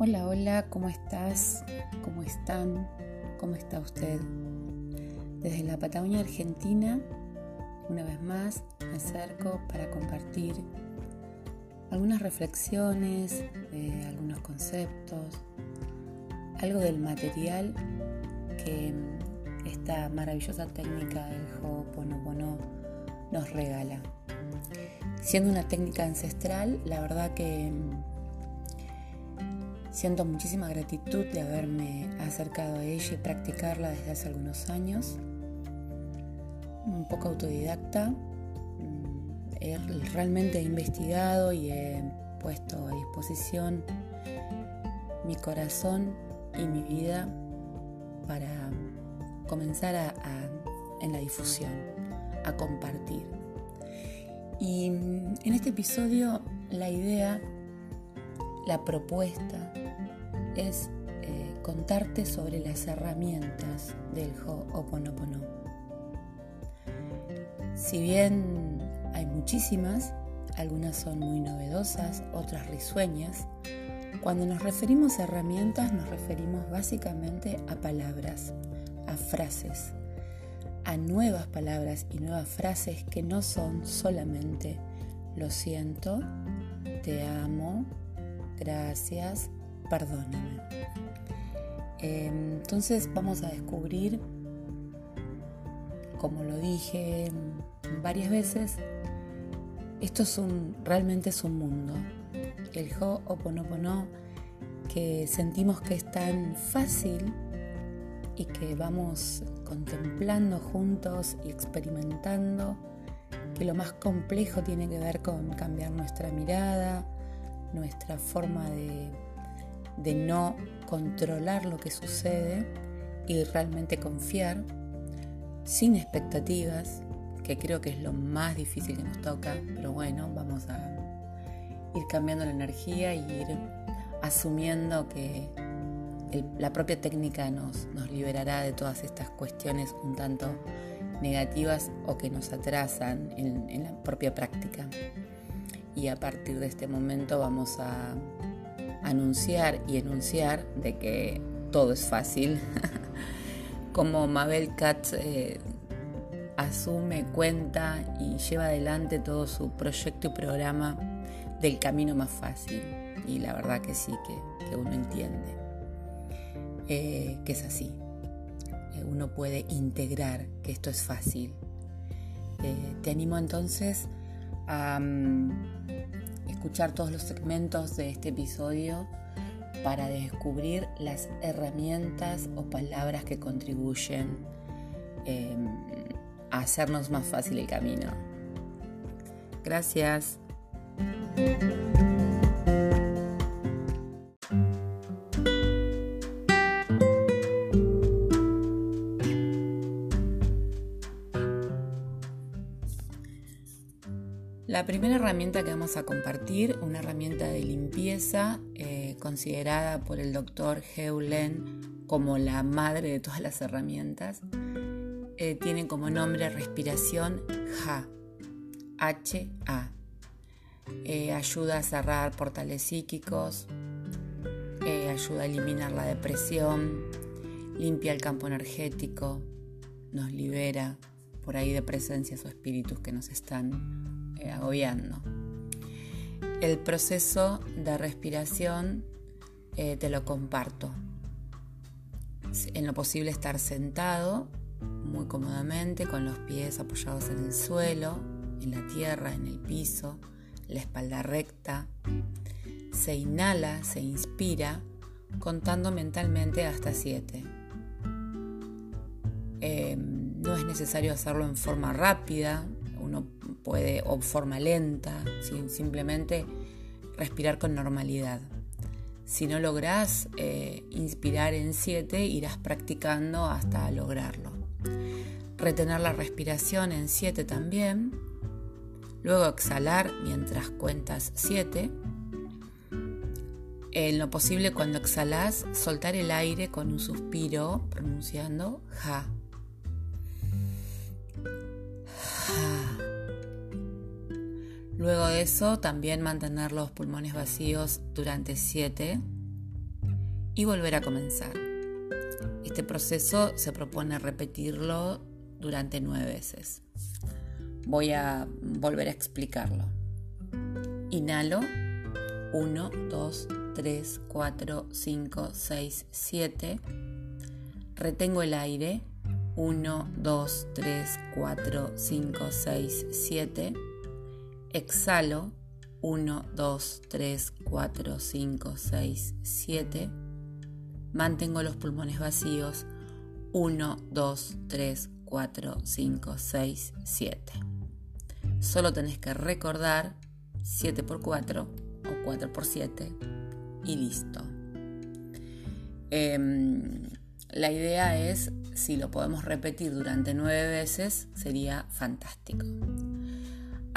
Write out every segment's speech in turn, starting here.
Hola, hola, ¿cómo estás? ¿Cómo están? ¿Cómo está usted? Desde la Patagonia Argentina, una vez más, me acerco para compartir algunas reflexiones, eh, algunos conceptos, algo del material que esta maravillosa técnica del Ho'oponopono nos regala. Siendo una técnica ancestral, la verdad que siento muchísima gratitud de haberme acercado a ella y practicarla desde hace algunos años. Un poco autodidacta. He realmente investigado y he puesto a disposición mi corazón y mi vida para comenzar a, en la difusión, a compartir. Y en este episodio la idea, la propuesta es eh, contarte sobre las herramientas del Ho'oponopono. Si bien hay muchísimas, algunas son muy novedosas, otras risueñas, cuando nos referimos a herramientas nos referimos básicamente a palabras, a frases, a nuevas palabras y nuevas frases que no son solamente lo siento, te amo, gracias, perdóname. Em, entonces vamos a descubrir, como lo dije varias veces, esto es un, realmente es un mundo. El Ho'oponopono que sentimos que es tan fácil y que vamos contemplando juntos y experimentando que lo más complejo tiene que ver con cambiar nuestra mirada, nuestra forma de, de no controlar lo que sucede y realmente confiar sin expectativas, que creo que es lo más difícil que nos toca, pero bueno, vamos a ir cambiando la energía y ir asumiendo que la propia técnica nos, nos liberará de todas estas cuestiones un tanto negativas o que nos atrasan en, en, la propia práctica. Y a partir de este momento vamos a anunciar y enunciar de que todo es fácil. Como Mabel Katz eh, asume, cuenta y lleva adelante todo su proyecto y programa del camino más fácil. Y la verdad que sí, que, que uno entiende. Eh, que es así. Eh, uno puede integrar que esto es fácil. Te animo entonces a mm, escuchar todos los segmentos de este episodio para descubrir las herramientas o palabras que contribuyen em, a hacernos más fácil el camino. Gracias. La primera herramienta que vamos a compartir, una herramienta de limpieza eh, considerada por el doctor Heulen como la madre de todas las herramientas, eh, tiene como nombre respiración HA. H-A. Eh, ayuda a cerrar portales psíquicos, ayuda a eliminar la depresión, limpia el campo energético, nos libera por ahí de presencias o espíritus que nos están eh, agobiando. El proceso de respiración eh, te lo comparto. En lo posible estar sentado muy cómodamente con los pies apoyados en el suelo, en la tierra, en el piso, la espalda recta. Se inhala, se inspira, contando mentalmente hasta 7. Eh, no es necesario hacerlo en forma rápida, uno puede, o forma lenta, simplemente respirar con normalidad. Si no logras eh, inspirar en 7, irás practicando hasta lograrlo. Retener la respiración en 7 también. Luego exhalar mientras cuentas 7. En lo posible cuando exhalas, soltar el aire con un suspiro pronunciando ja. Luego de eso, también mantener los pulmones vacíos durante 7. y volver a comenzar. Este proceso se propone repetirlo durante nueve veces. Voy a volver a explicarlo. Inhalo 1, 2, 3, 4, 5, 6, 7. Retengo el aire 1, 2, 3, 4, 5, 6, 7. Exhalo 1, 2, 3, 4, 5, 6, 7. Mantengo los pulmones vacíos 1, 2, 3, 4, 5, 6, 7. Solo tenés que recordar 7 por 4 o 4 por 7 y listo. Eh, la idea es, si lo podemos repetir durante 9 veces, sería fantástico.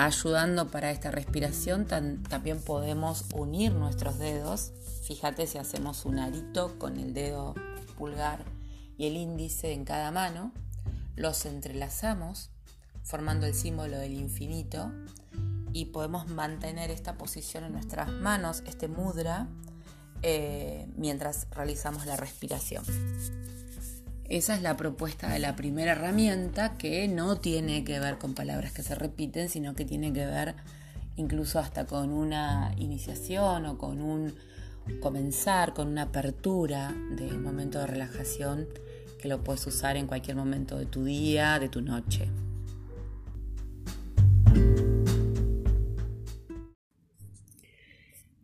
Ayudando para esta respiración, también podemos unir nuestros dedos. Fíjate si hacemos un arito con el dedo pulgar y el índice en cada mano los entrelazamos formando el símbolo del infinito y podemos mantener esta posición en nuestras manos, este mudra, eh, mientras realizamos la respiración. Esa es la propuesta de la primera herramienta que no tiene que ver con palabras que se repiten, sino que tiene que ver incluso hasta con una iniciación o con un comenzar, con una apertura del momento de relajación que lo puedes usar en cualquier momento de tu día, de tu noche.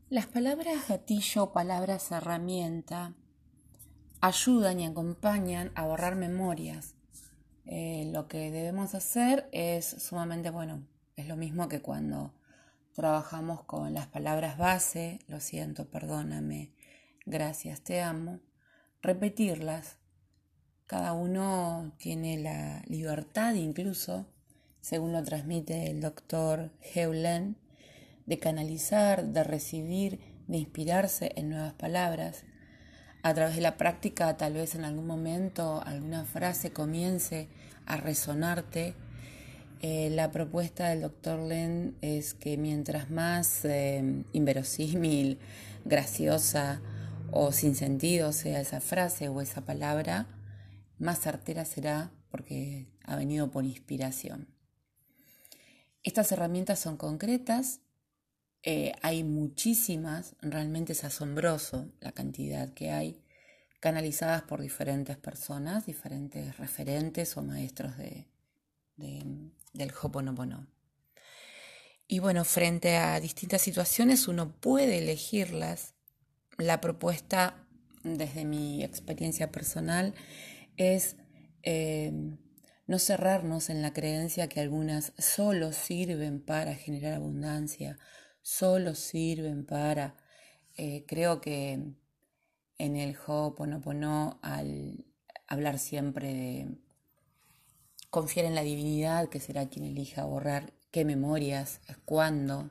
Las palabras gatillo palabras herramienta ayudan y acompañan a borrar memorias. Eh, lo que debemos hacer es sumamente bueno, es lo mismo que cuando trabajamos con las palabras base, lo siento, perdóname, gracias, te amo, repetirlas cada uno tiene la libertad incluso, según lo transmite el doctor Heulen, de canalizar, de recibir, de inspirarse en nuevas palabras. A través de la práctica, tal vez en algún momento alguna frase comience a resonarte. Eh, la propuesta del doctor Len es que mientras más eh, inverosímil, graciosa o sin sentido sea esa frase o esa palabra, más certera será porque ha venido por inspiración. Estas herramientas son concretas, eh, hay muchísimas, realmente es asombroso la cantidad que hay, canalizadas por diferentes personas, diferentes referentes o maestros de, del Hoponopono. Y bueno, frente a distintas situaciones uno puede elegirlas. La propuesta, desde mi experiencia personal, es eh, no cerrarnos en la creencia que algunas solo sirven para generar abundancia, solo sirven para... Eh, creo que en el Ho'oponopono, al hablar siempre de confiar en la divinidad, que será quien elija borrar qué memorias, cuándo,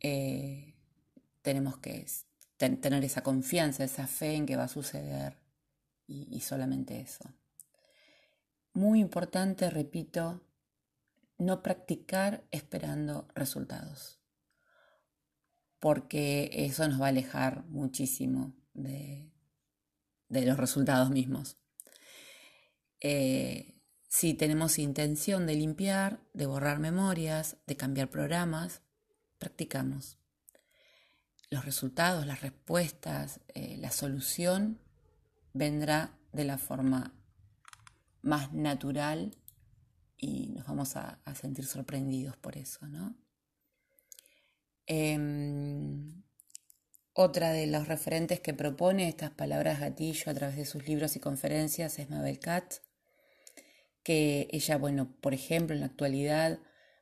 eh, tenemos que tener esa confianza, esa fe en que va a suceder y, solamente eso. Muy importante, repito, no practicar esperando resultados, porque eso nos va a alejar muchísimo de, los resultados mismos. Eh, si tenemos intención de limpiar, de borrar memorias, de cambiar programas, practicamos. Los resultados, las respuestas, eh, la solución vendrá de la forma más natural y nos vamos a, sentir sorprendidos por eso, ¿no? Em, otra de los referentes que propone estas palabras gatillo a través de sus libros y conferencias es Mabel Katz, que ella, bueno, por ejemplo, en la actualidad,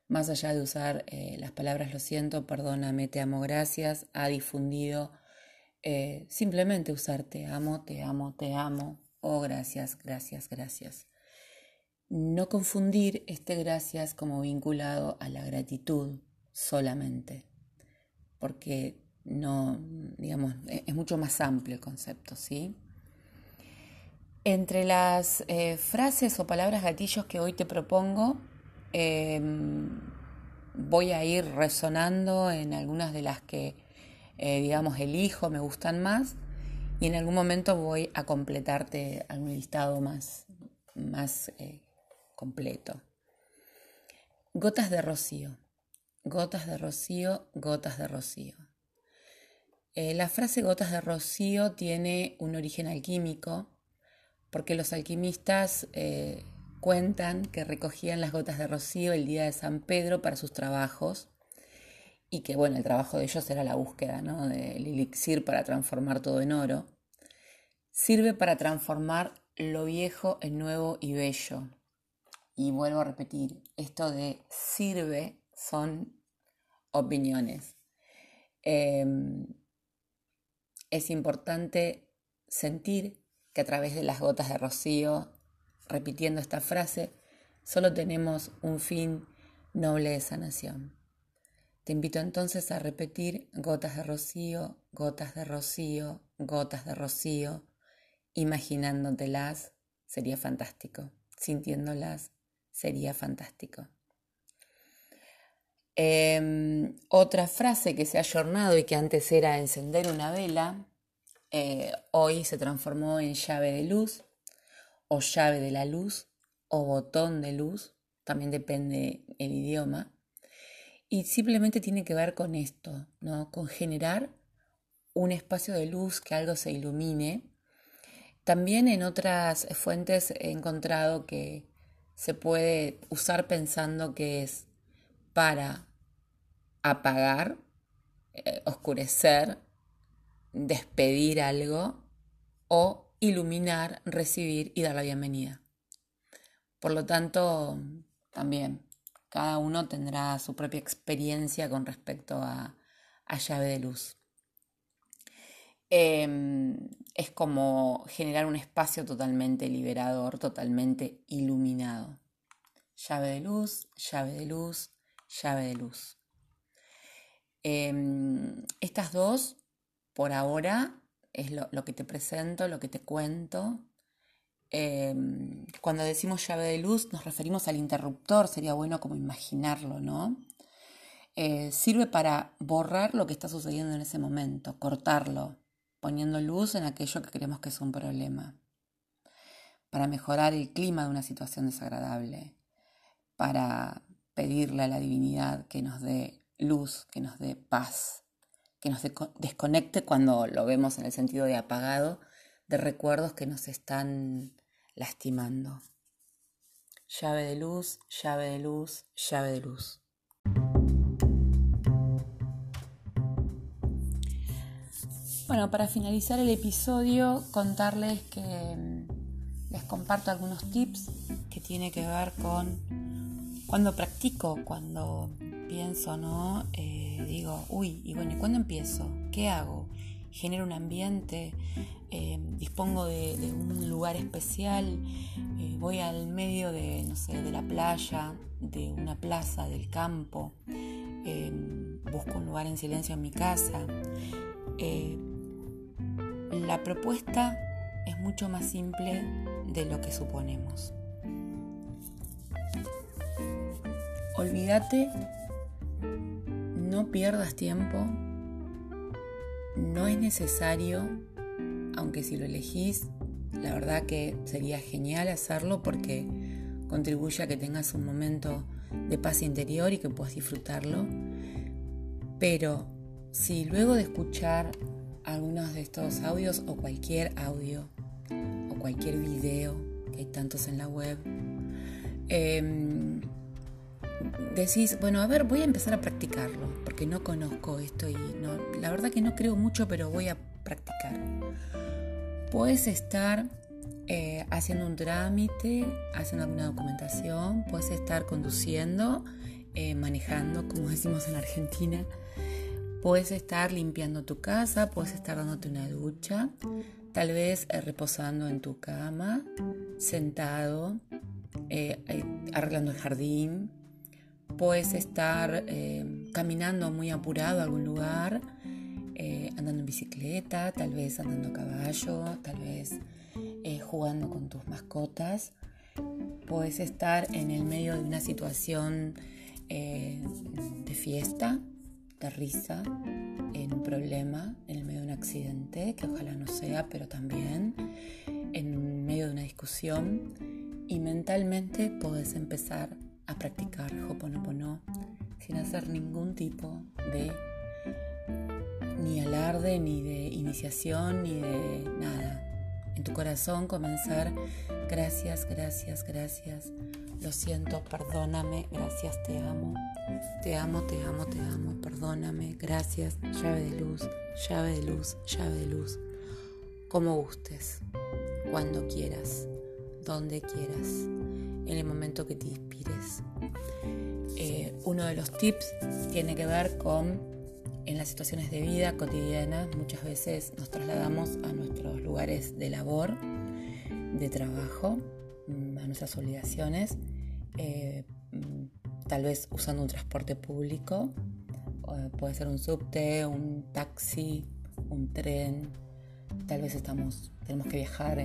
más allá de usar eh, las palabras lo siento, perdóname, te amo, gracias, ha difundido eh, simplemente usar te amo, te amo, te amo, oh gracias, gracias, gracias. No confundir este gracias como vinculado a la gratitud solamente, porque no, digamos, e-, es mucho más amplio el concepto, ¿sí? Entre las eh, frases o palabras gatillos que hoy te propongo, em, voy a ir resonando en algunas de las que eh, digamos, elijo, me gustan más. Y en algún momento voy a completarte algún listado más, más eh, completo. Gotas de rocío. Gotas de rocío, gotas de rocío. Eh, la frase gotas de rocío tiene un origen alquímico porque los alquimistas eh, cuentan que recogían las gotas de rocío el día de San Pedro para sus trabajos y que bueno, el trabajo de ellos era la búsqueda del elixir para transformar todo en oro. Sirve para transformar lo viejo en nuevo y bello. Y vuelvo a repetir, esto de sirve son opiniones. Em, es importante sentir que a través de las gotas de rocío, repitiendo esta frase, solo tenemos un fin noble de sanación. Te invito entonces a repetir gotas de rocío, gotas de rocío, gotas de rocío, imaginándotelas, sería fantástico, sintiéndolas, sería fantástico. Em, otra frase que se ha ayornado y que antes era encender una vela, eh, hoy se transformó en llave de luz o llave de la luz o botón de luz, también depende el idioma. Y simplemente tiene que ver con esto, ¿no? con generar un espacio de luz, que algo se ilumine. También en otras fuentes he encontrado que se puede usar pensando que es para apagar, eh, oscurecer, despedir algo o iluminar, recibir y dar la bienvenida. Por lo tanto, también cada uno tendrá su propia experiencia con respecto a, llave de luz. Em, es como generar un espacio totalmente liberador, totalmente iluminado. Llave de luz, llave de luz, llave de luz. Em, estas dos, por ahora, es lo, que te presento, lo que te cuento. Em, cuando decimos llave de luz nos referimos al interruptor, sería bueno como imaginarlo, ¿no? Eh, sirve para borrar lo que está sucediendo en ese momento, cortarlo, poniendo luz en aquello que creemos que es un problema, para mejorar el clima de una situación desagradable, para pedirle a la divinidad que nos dé luz, que nos dé paz, que nos desconecte cuando lo vemos en el sentido de apagado, de recuerdos que nos están lastimando. Llave de luz, llave de luz, llave de luz. Bueno, para finalizar el episodio, contarles que mm, les comparto algunos tips que tiene que ver con cuando practico, cuando pienso, ¿no? Eh, digo, uy, y bueno, ¿y cuándo empiezo? ¿Qué hago? Genero un ambiente, eh, dispongo de, un lugar especial, eh, voy al medio de, no sé, de la playa, de una plaza, del campo, busco un lugar en silencio en mi casa. la propuesta es mucho más simple de lo que suponemos. Olvídate no pierdas tiempo, no es necesario, aunque si lo elegís, la verdad que sería genial hacerlo porque contribuye a que tengas un momento de paz interior y que puedas disfrutarlo. Pero si luego de escuchar algunos de estos audios o cualquier audio o cualquier video, que hay tantos en la web, eh, decís, bueno, a ver, voy a empezar a practicarlo, porque no conozco esto y no, la verdad que no creo mucho, pero voy a practicar. Puedes estar eh, haciendo un trámite, haciendo alguna documentación, puedes estar conduciendo, eh, manejando, como decimos en Argentina, puedes estar limpiando tu casa, puedes estar dándote una ducha, tal vez eh, reposando en tu cama, sentado, arreglando el jardín, Puedes estar eh, caminando muy apurado a algún lugar, eh, andando en bicicleta, tal vez andando a caballo, tal vez eh, jugando con tus mascotas. Puedes estar en el medio de una situación de fiesta, de risa en un problema, en el medio de un accidente, que ojalá no sea, pero también en medio de una discusión y mentalmente puedes empezar a practicar Hoponopono sin hacer ningún tipo de ni alarde, ni de iniciación, ni de nada. En tu corazón comenzar, gracias, gracias, gracias. Lo siento, perdóname, gracias, te amo. Te amo, te amo, te amo, perdóname, gracias. Llave de luz, llave de luz, llave de luz. Como gustes, cuando quieras, donde quieras, en el momento que te inspires. Eh, uno de los tips tiene que ver con en las situaciones de vida cotidianas muchas veces nos trasladamos a nuestros lugares de labor, de trabajo, mm, a nuestras obligaciones, eh, mm, tal vez usando un transporte público, puede ser un subte, un taxi, un tren, tal vez estamos, tenemos que viajar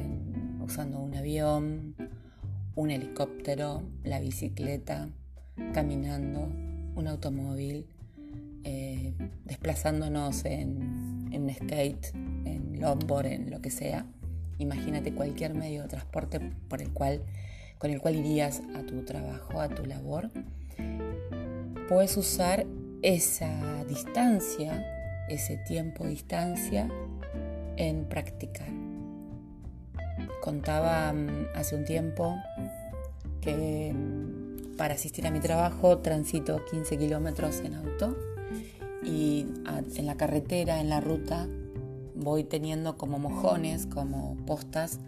usando un avión, un helicóptero, la bicicleta, caminando, un automóvil eh, desplazándonos en, en skate, en longboard, en lo que sea. Imagínate cualquier medio de transporte por el cual, con el cual irías a tu trabajo, a tu labor. Puedes usar esa distancia, ese tiempo distancia en practicar. Contaba mm, hace un tiempo que para asistir a mi trabajo transito 15 kilómetros en auto y en la carretera, en la ruta, voy teniendo como mojones, como postas,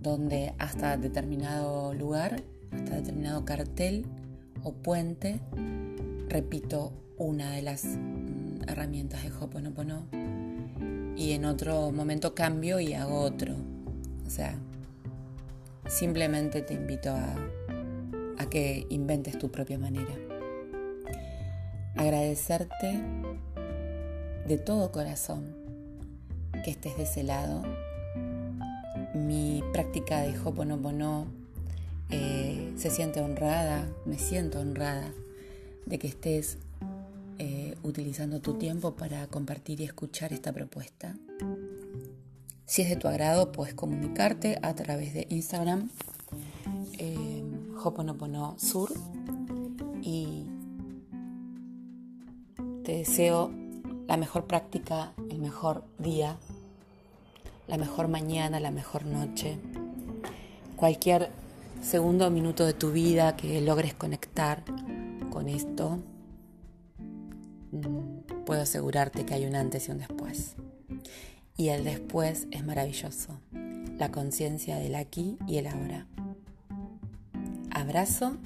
donde hasta determinado lugar, hasta determinado cartel o puente, repito una de las mm, herramientas de Hoponopono y en otro momento cambio y hago otro. O sea, simplemente te invito a, a que inventes tu propia manera agradecerte de todo corazón que estés de ese lado. Mi práctica de Hoponopono eh, se siente honrada, me siento honrada de que estés eh, utilizando tu tiempo para compartir y escuchar esta propuesta. Si es de tu agrado, puedes comunicarte a través de Instagram, Hoponopono Sur, y te deseo la mejor práctica, el mejor día, la mejor mañana, la mejor noche. Cualquier segundo o minuto de tu vida que logres conectar con esto, mm, puedo asegurarte que hay un antes y un después. Y el después es maravilloso, la conciencia del aquí y el ahora. Abrazo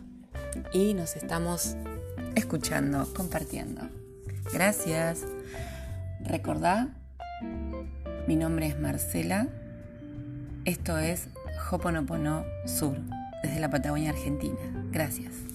y nos estamos escuchando, compartiendo. Gracias. Recordá, mi nombre es Marcela. Esto es Hoponopono Sur, desde la Patagonia Argentina. Gracias.